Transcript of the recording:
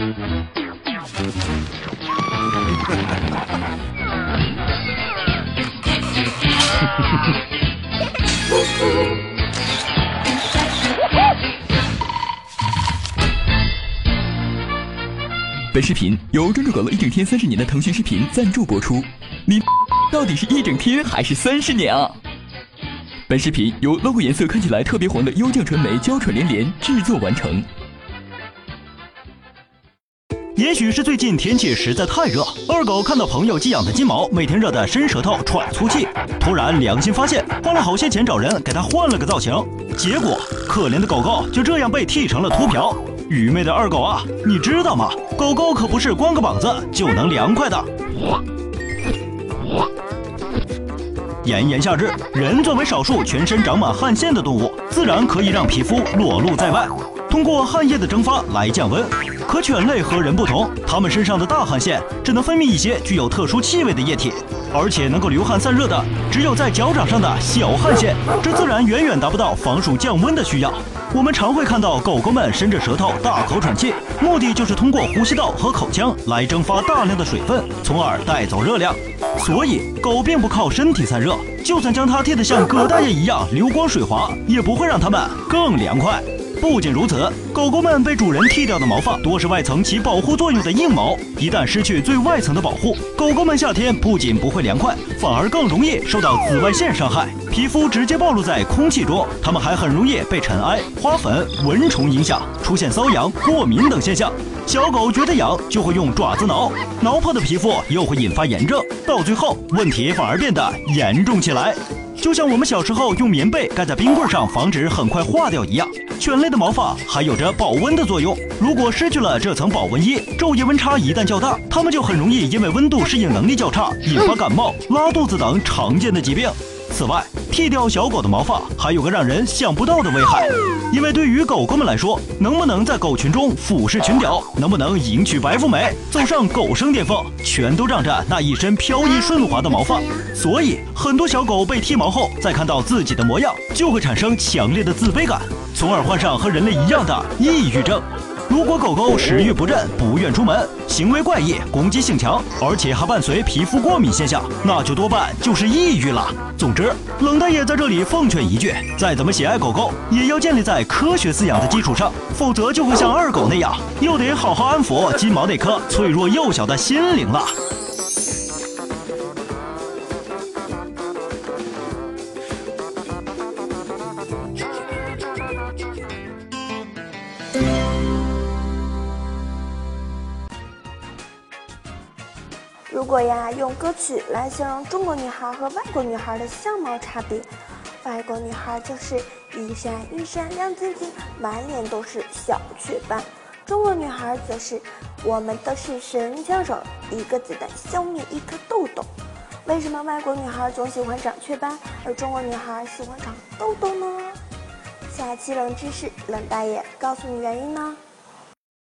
本视频由专注搞了一整天三十年的腾讯视频赞助播出。你到底是一整天还是三十年啊？本视频由 logo 颜色看起来特别黄的优酱传媒娇喘连连制作完成。也许是最近天气实在太热，二狗看到朋友寄养的金毛每天热得伸舌头喘粗气，突然良心发现，花了好些钱找人给它换了个造型，结果可怜的狗狗就这样被剃成了秃瓢。愚昧的二狗啊，你知道吗？狗狗可不是光个膀子就能凉快的。炎炎夏日，人作为少数全身长满汗腺的动物，自然可以让皮肤裸露在外，通过汗液的蒸发来降温。可犬类和人不同，它们身上的大汗腺只能分泌一些具有特殊气味的液体，而且能够流汗散热的只有在脚掌上的小汗腺，这自然远远达不到防暑降温的需要。我们常会看到狗狗们伸着舌头大口喘气，目的就是通过呼吸道和口腔来蒸发大量的水分，从而带走热量。所以狗并不靠身体散热，就算将它剃得像葛大爷一样流光水滑，也不会让它们更凉快。不仅如此，狗狗们被主人剃掉的毛发多是外层起保护作用的硬毛，一旦失去最外层的保护，狗狗们夏天不仅不会凉快，反而更容易受到紫外线伤害，皮肤直接暴露在空气中，它们还很容易被尘埃、花粉、蚊虫影响，出现瘙痒、过敏等现象。小狗觉得痒就会用爪子挠，挠破的皮肤又会引发炎症，到最后问题反而变得严重起来。就像我们小时候用棉被盖在冰棍上，防止很快化掉一样，犬类的毛发还有着保温的作用。如果失去了这层保温衣，昼夜温差一旦较大，它们就很容易因为温度适应能力较差，引发感冒、拉肚子等常见的疾病。此外，剃掉小狗的毛发还有个让人想不到的危害，因为对于狗狗们来说，能不能在狗群中俯视群屌，能不能迎娶白富美，走上狗生巅峰，全都仗着那一身飘逸顺滑的毛发。所以，很多小狗被剃毛后，再看到自己的模样，就会产生强烈的自卑感，从而患上和人类一样的抑郁症。如果狗狗食欲不振、不愿出门、行为怪异、攻击性强，而且还伴随皮肤过敏现象，那就多半就是抑郁了。总之，冷大爷在这里奉劝一句：再怎么喜爱狗狗，也要建立在科学饲养的基础上，否则就会像二狗那样，又得好好安抚金毛那颗脆弱幼小的心灵了。如果呀，用歌曲来形容中国女孩和外国女孩的相貌差别，外国女孩就是一闪一闪亮晶晶，满脸都是小雀斑；中国女孩则是我们都是神枪手，一个子弹消灭一颗痘痘。为什么外国女孩总喜欢长雀斑，而中国女孩喜欢长痘痘呢？下期冷知识，冷大爷告诉你原因呢。